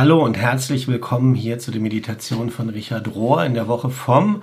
Hallo und herzlich willkommen hier zu der Meditation von Richard Rohr in der Woche vom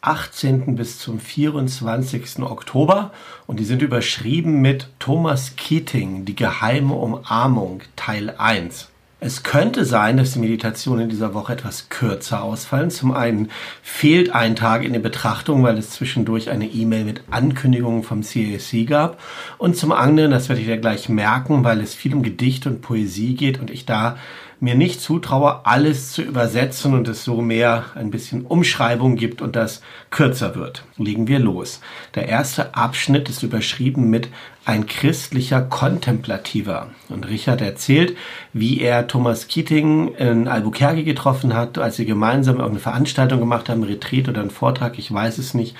18. bis zum 24. Oktober und die sind überschrieben mit Thomas Keating, die geheime Umarmung, Teil 1. Es könnte sein, dass die Meditationen in dieser Woche etwas kürzer ausfallen. Zum einen fehlt ein Tag in der Betrachtung, weil es zwischendurch eine E-Mail mit Ankündigungen vom CAC gab. Und zum anderen, das werde ich ja gleich merken, weil es viel um Gedicht und Poesie geht und ich da mir nicht zutraue, alles zu übersetzen und es so mehr ein bisschen Umschreibung gibt und das kürzer wird. Legen wir los. Der erste Abschnitt ist überschrieben mit ein christlicher Kontemplativer. Und Richard erzählt, wie er Thomas Keating in Albuquerque getroffen hat, als sie gemeinsam irgendeine Veranstaltung gemacht haben, Retreat oder einen Vortrag, ich weiß es nicht.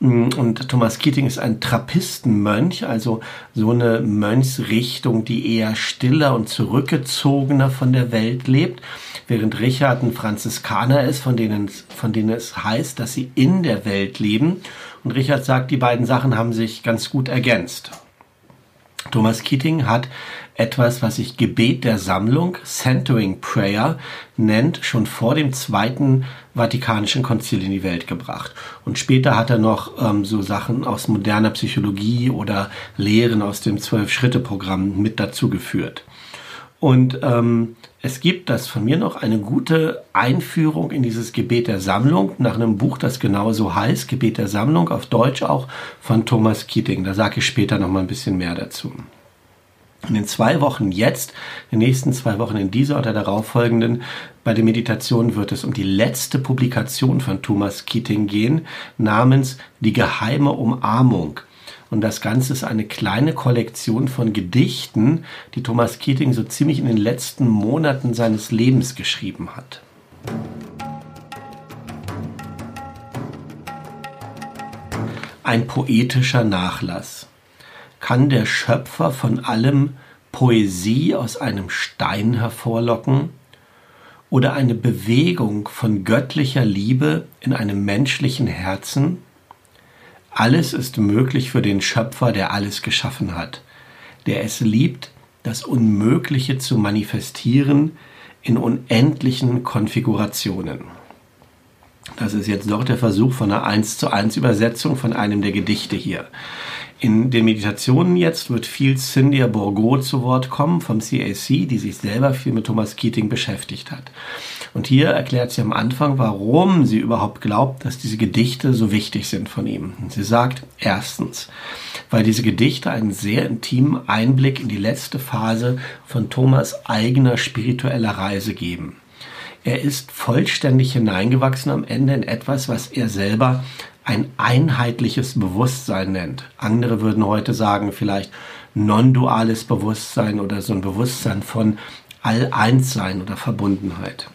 Und Thomas Keating ist ein Trappistenmönch, also so eine Mönchsrichtung, die eher stiller und zurückgezogener von der Welt lebt, während Richard ein Franziskaner ist, von denen, von denen es heißt, dass sie in der Welt leben. Und Richard sagt, die beiden Sachen haben sich ganz gut ergänzt. Thomas Keating hat etwas, was sich Gebet der Sammlung, Centering Prayer, nennt, schon vor dem Zweiten Vatikanischen Konzil in die Welt gebracht. Und später hat er noch ähm, so Sachen aus moderner Psychologie oder Lehren aus dem Zwölf-Schritte-Programm mit dazu geführt. Und ähm, es gibt das von mir noch eine gute Einführung in dieses Gebet der Sammlung nach einem Buch, das genauso heißt, Gebet der Sammlung, auf Deutsch auch von Thomas Keating. Da sage ich später noch mal ein bisschen mehr dazu. In den zwei Wochen jetzt, in den nächsten zwei Wochen in dieser oder darauffolgenden, bei der Meditation wird es um die letzte Publikation von Thomas Keating gehen, namens Die geheime Umarmung. Und das Ganze ist eine kleine Kollektion von Gedichten, die Thomas Keating so ziemlich in den letzten Monaten seines Lebens geschrieben hat. Ein poetischer Nachlass kann der Schöpfer von allem Poesie aus einem Stein hervorlocken oder eine Bewegung von göttlicher Liebe in einem menschlichen Herzen? Alles ist möglich für den Schöpfer, der alles geschaffen hat, der es liebt, das Unmögliche zu manifestieren in unendlichen Konfigurationen. Das ist jetzt doch der Versuch von einer 1 zu 1 Übersetzung von einem der Gedichte hier. In den Meditationen jetzt wird viel Cynthia Bourgault zu Wort kommen vom CAC, die sich selber viel mit Thomas Keating beschäftigt hat. Und hier erklärt sie am Anfang, warum sie überhaupt glaubt, dass diese Gedichte so wichtig sind von ihm. Sie sagt, erstens, weil diese Gedichte einen sehr intimen Einblick in die letzte Phase von Thomas eigener spiritueller Reise geben. Er ist vollständig hineingewachsen am Ende in etwas, was er selber ein einheitliches Bewusstsein nennt. Andere würden heute sagen, vielleicht non-duales Bewusstsein oder so ein Bewusstsein von All-Eins-Sein oder Verbundenheit.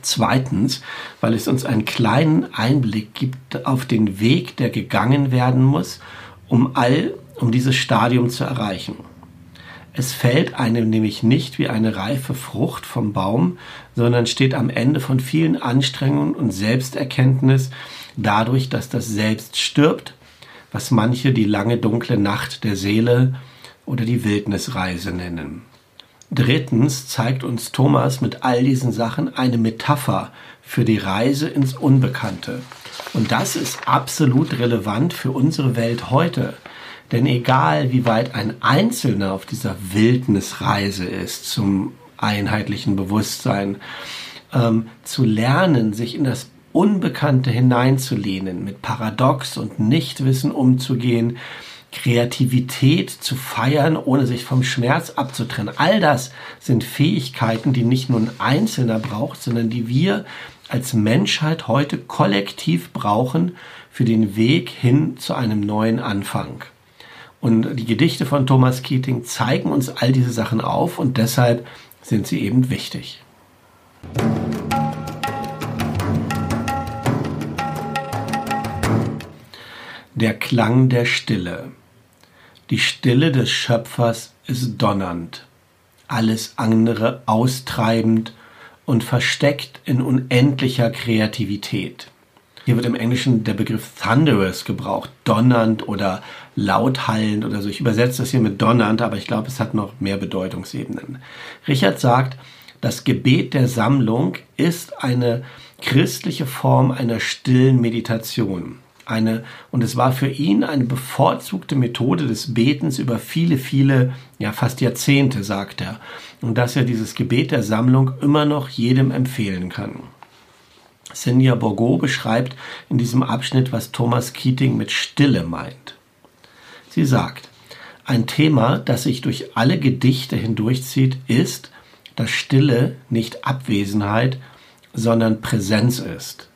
Zweitens, weil es uns einen kleinen Einblick gibt auf den Weg, der gegangen werden muss, um all, um dieses Stadium zu erreichen. Es fällt einem nämlich nicht wie eine reife Frucht vom Baum, sondern steht am Ende von vielen Anstrengungen und Selbsterkenntnis dadurch, dass das Selbst stirbt, was manche die lange dunkle Nacht der Seele oder die Wildnisreise nennen. Drittens zeigt uns Thomas mit all diesen Sachen eine Metapher für die Reise ins Unbekannte. Und das ist absolut relevant für unsere Welt heute. Denn egal wie weit ein Einzelner auf dieser Wildnisreise ist zum einheitlichen Bewusstsein, ähm, zu lernen, sich in das Unbekannte hineinzulehnen, mit Paradox und Nichtwissen umzugehen, Kreativität zu feiern, ohne sich vom Schmerz abzutrennen. All das sind Fähigkeiten, die nicht nur ein Einzelner braucht, sondern die wir als Menschheit heute kollektiv brauchen für den Weg hin zu einem neuen Anfang. Und die Gedichte von Thomas Keating zeigen uns all diese Sachen auf und deshalb sind sie eben wichtig. Der Klang der Stille. Die Stille des Schöpfers ist donnernd, alles andere austreibend und versteckt in unendlicher Kreativität. Hier wird im Englischen der Begriff thunderous gebraucht, donnernd oder lauthallend oder so. Ich übersetze das hier mit donnernd, aber ich glaube, es hat noch mehr Bedeutungsebenen. Richard sagt, das Gebet der Sammlung ist eine christliche Form einer stillen Meditation. Eine, und es war für ihn eine bevorzugte Methode des Betens über viele, viele, ja fast Jahrzehnte, sagt er. Und dass er dieses Gebet der Sammlung immer noch jedem empfehlen kann. Senja Borgo beschreibt in diesem Abschnitt, was Thomas Keating mit Stille meint. Sie sagt, ein Thema, das sich durch alle Gedichte hindurchzieht, ist, dass Stille nicht Abwesenheit, sondern Präsenz ist.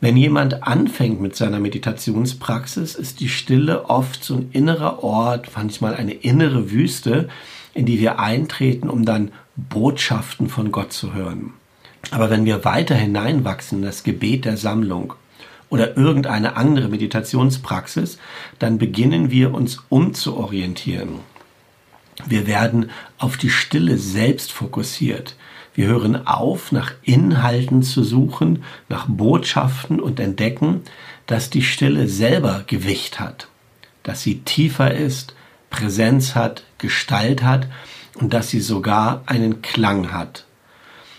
Wenn jemand anfängt mit seiner Meditationspraxis, ist die Stille oft so ein innerer Ort, manchmal eine innere Wüste, in die wir eintreten, um dann Botschaften von Gott zu hören. Aber wenn wir weiter hineinwachsen in das Gebet der Sammlung oder irgendeine andere Meditationspraxis, dann beginnen wir uns umzuorientieren. Wir werden auf die Stille selbst fokussiert. Wir hören auf, nach Inhalten zu suchen, nach Botschaften und entdecken, dass die Stille selber Gewicht hat, dass sie tiefer ist, Präsenz hat, Gestalt hat und dass sie sogar einen Klang hat.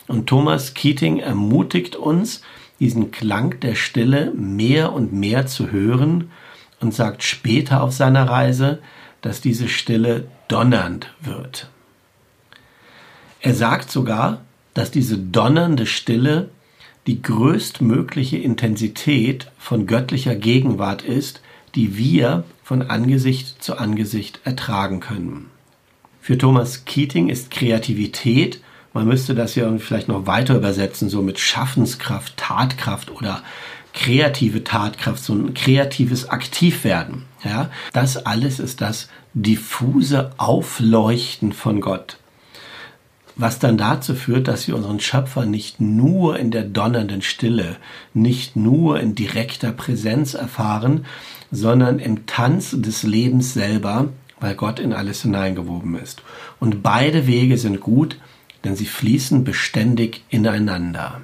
Und Thomas Keating ermutigt uns, diesen Klang der Stille mehr und mehr zu hören und sagt später auf seiner Reise, dass diese Stille donnernd wird. Er sagt sogar, dass diese donnernde Stille die größtmögliche Intensität von göttlicher Gegenwart ist, die wir von Angesicht zu Angesicht ertragen können. Für Thomas Keating ist Kreativität man müsste das ja vielleicht noch weiter übersetzen, so mit Schaffenskraft, Tatkraft oder kreative Tatkraft, so ein kreatives Aktivwerden. Ja, das alles ist das diffuse Aufleuchten von Gott. Was dann dazu führt, dass wir unseren Schöpfer nicht nur in der donnernden Stille, nicht nur in direkter Präsenz erfahren, sondern im Tanz des Lebens selber, weil Gott in alles hineingewoben ist. Und beide Wege sind gut, denn sie fließen beständig ineinander.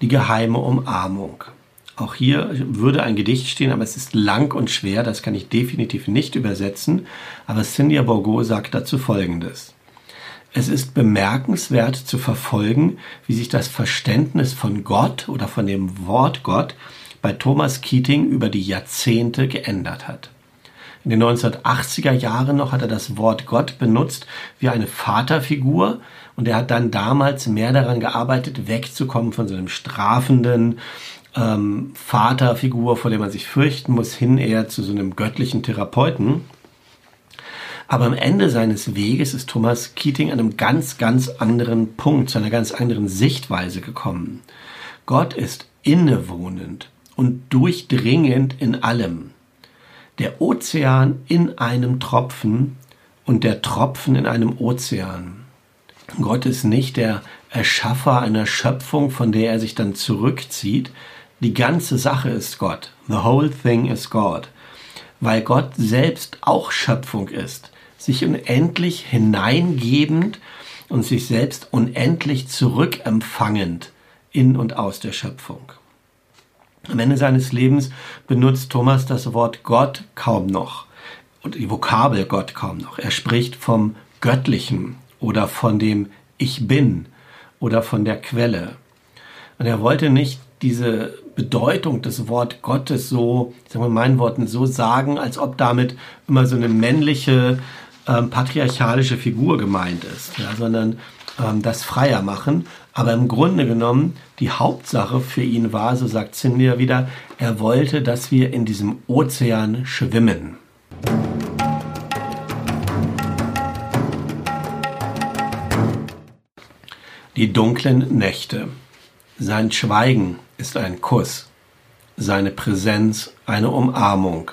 Die geheime Umarmung. Auch hier würde ein Gedicht stehen, aber es ist lang und schwer, das kann ich definitiv nicht übersetzen. Aber Cynthia Bourgo sagt dazu Folgendes. Es ist bemerkenswert zu verfolgen, wie sich das Verständnis von Gott oder von dem Wort Gott bei Thomas Keating über die Jahrzehnte geändert hat. In den 1980er Jahren noch hat er das Wort Gott benutzt wie eine Vaterfigur und er hat dann damals mehr daran gearbeitet, wegzukommen von so einem strafenden ähm, Vaterfigur, vor dem man sich fürchten muss, hin eher zu so einem göttlichen Therapeuten. Aber am Ende seines Weges ist Thomas Keating an einem ganz, ganz anderen Punkt, zu einer ganz anderen Sichtweise gekommen. Gott ist innewohnend und durchdringend in allem der Ozean in einem Tropfen und der Tropfen in einem Ozean. Gott ist nicht der Erschaffer einer Schöpfung, von der er sich dann zurückzieht. Die ganze Sache ist Gott. The whole thing is God. Weil Gott selbst auch Schöpfung ist, sich unendlich hineingebend und sich selbst unendlich zurückempfangend in und aus der Schöpfung. Am Ende seines Lebens benutzt Thomas das Wort Gott kaum noch und die Vokabel Gott kaum noch. Er spricht vom Göttlichen oder von dem Ich bin oder von der Quelle. Und er wollte nicht diese Bedeutung des Wort Gottes so, ich sage mal meinen Worten, so sagen, als ob damit immer so eine männliche, ähm, patriarchalische Figur gemeint ist, ja, sondern ähm, das freier machen. Aber im Grunde genommen, die Hauptsache für ihn war, so sagt Cynthia wieder, er wollte, dass wir in diesem Ozean schwimmen. Die dunklen Nächte. Sein Schweigen ist ein Kuss, seine Präsenz eine Umarmung.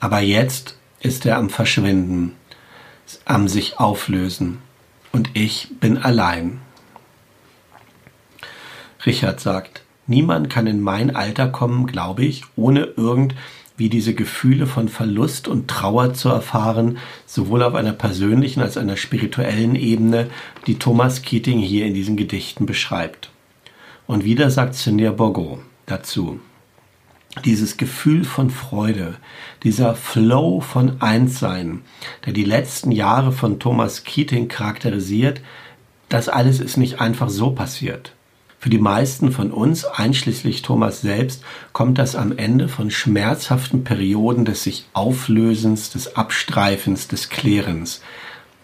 Aber jetzt ist er am Verschwinden, am sich auflösen und ich bin allein. Richard sagt, niemand kann in mein Alter kommen, glaube ich, ohne irgendwie diese Gefühle von Verlust und Trauer zu erfahren, sowohl auf einer persönlichen als einer spirituellen Ebene, die Thomas Keating hier in diesen Gedichten beschreibt. Und wieder sagt Cynthia Bourgo dazu. dieses Gefühl von Freude, dieser Flow von Einssein, der die letzten Jahre von Thomas Keating charakterisiert, das alles ist nicht einfach so passiert. Für die meisten von uns, einschließlich Thomas selbst, kommt das am Ende von schmerzhaften Perioden des sich Auflösens, des Abstreifens, des Klärens,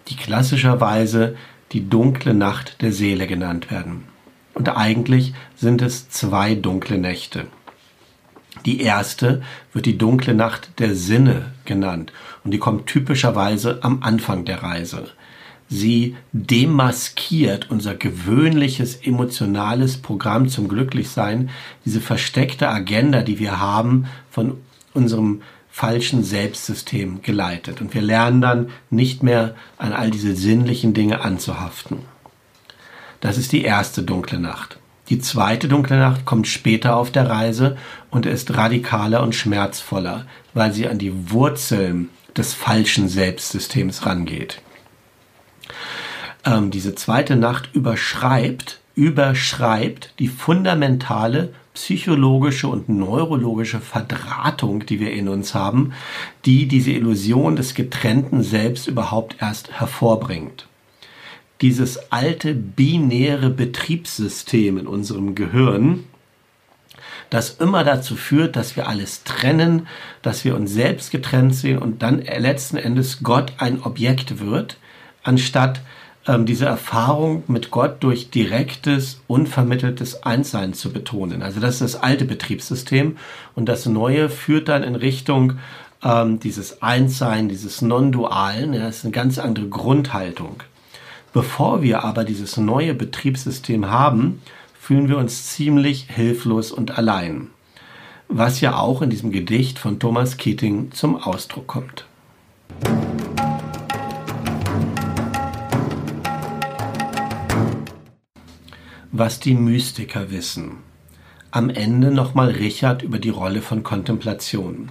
die klassischerweise die dunkle Nacht der Seele genannt werden. Und eigentlich sind es zwei dunkle Nächte. Die erste wird die dunkle Nacht der Sinne genannt und die kommt typischerweise am Anfang der Reise. Sie demaskiert unser gewöhnliches emotionales Programm zum Glücklichsein, diese versteckte Agenda, die wir haben, von unserem falschen Selbstsystem geleitet. Und wir lernen dann nicht mehr an all diese sinnlichen Dinge anzuhaften. Das ist die erste dunkle Nacht. Die zweite dunkle Nacht kommt später auf der Reise und ist radikaler und schmerzvoller, weil sie an die Wurzeln des falschen Selbstsystems rangeht. Ähm, diese zweite Nacht überschreibt, überschreibt die fundamentale psychologische und neurologische Verdrahtung, die wir in uns haben, die diese Illusion des getrennten Selbst überhaupt erst hervorbringt. Dieses alte binäre Betriebssystem in unserem Gehirn, das immer dazu führt, dass wir alles trennen, dass wir uns selbst getrennt sehen und dann letzten Endes Gott ein Objekt wird, anstatt ähm, diese Erfahrung mit Gott durch direktes, unvermitteltes Einssein zu betonen. Also das ist das alte Betriebssystem und das neue führt dann in Richtung ähm, dieses Einssein, dieses Non-Dualen. Ja, das ist eine ganz andere Grundhaltung. Bevor wir aber dieses neue Betriebssystem haben, fühlen wir uns ziemlich hilflos und allein, was ja auch in diesem Gedicht von Thomas Keating zum Ausdruck kommt. Was die Mystiker wissen. Am Ende nochmal Richard über die Rolle von Kontemplation.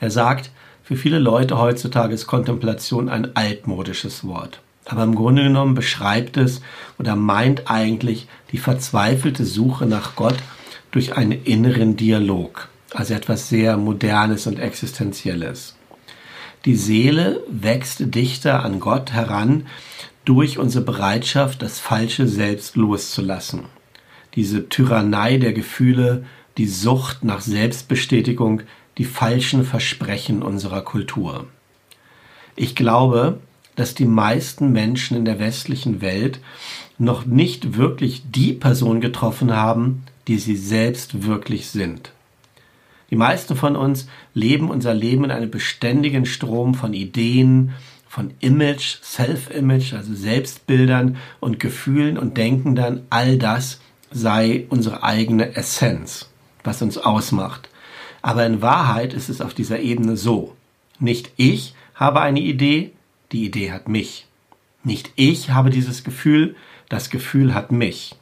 Er sagt, für viele Leute heutzutage ist Kontemplation ein altmodisches Wort. Aber im Grunde genommen beschreibt es oder meint eigentlich die verzweifelte Suche nach Gott durch einen inneren Dialog. Also etwas sehr Modernes und Existenzielles. Die Seele wächst dichter an Gott heran durch unsere Bereitschaft, das falsche Selbst loszulassen. Diese Tyrannei der Gefühle, die Sucht nach Selbstbestätigung, die falschen Versprechen unserer Kultur. Ich glaube, dass die meisten Menschen in der westlichen Welt noch nicht wirklich die Person getroffen haben, die sie selbst wirklich sind. Die meisten von uns leben unser Leben in einem beständigen Strom von Ideen, von Image, Self-Image, also Selbstbildern und Gefühlen und denken dann, all das sei unsere eigene Essenz, was uns ausmacht. Aber in Wahrheit ist es auf dieser Ebene so. Nicht ich habe eine Idee, die Idee hat mich. Nicht ich habe dieses Gefühl, das Gefühl hat mich.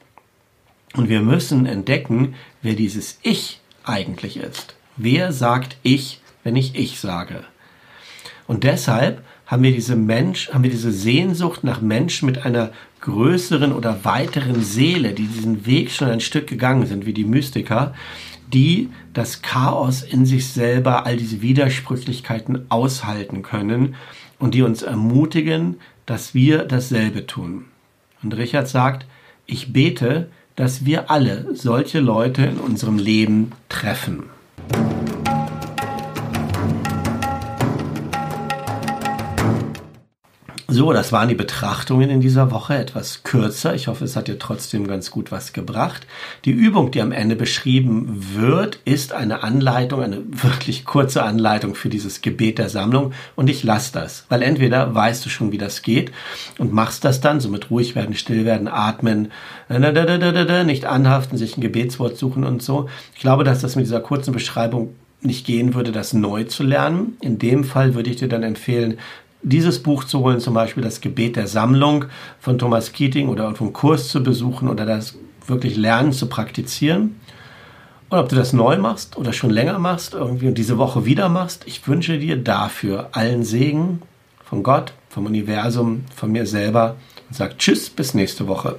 Und wir müssen entdecken, wer dieses Ich eigentlich ist. Wer sagt ich, wenn ich ich sage? Und deshalb haben wir diese Mensch, haben wir diese Sehnsucht nach Menschen mit einer größeren oder weiteren Seele, die diesen Weg schon ein Stück gegangen sind, wie die Mystiker, die das Chaos in sich selber, all diese Widersprüchlichkeiten aushalten können und die uns ermutigen, dass wir dasselbe tun. Und Richard sagt, ich bete, dass wir alle solche Leute in unserem Leben treffen. So, das waren die Betrachtungen in dieser Woche, etwas kürzer. Ich hoffe, es hat dir trotzdem ganz gut was gebracht. Die Übung, die am Ende beschrieben wird, ist eine Anleitung, eine wirklich kurze Anleitung für dieses Gebet der Sammlung. Und ich lasse das, weil entweder weißt du schon, wie das geht und machst das dann, so mit ruhig werden, still werden, atmen, nicht anhaften, sich ein Gebetswort suchen und so. Ich glaube, dass das mit dieser kurzen Beschreibung nicht gehen würde, das neu zu lernen. In dem Fall würde ich dir dann empfehlen, dieses Buch zu holen, zum Beispiel das Gebet der Sammlung von Thomas Keating oder einen Kurs zu besuchen oder das wirklich lernen zu praktizieren. Und ob du das neu machst oder schon länger machst irgendwie und diese Woche wieder machst, ich wünsche dir dafür allen Segen von Gott, vom Universum, von mir selber und sag Tschüss, bis nächste Woche.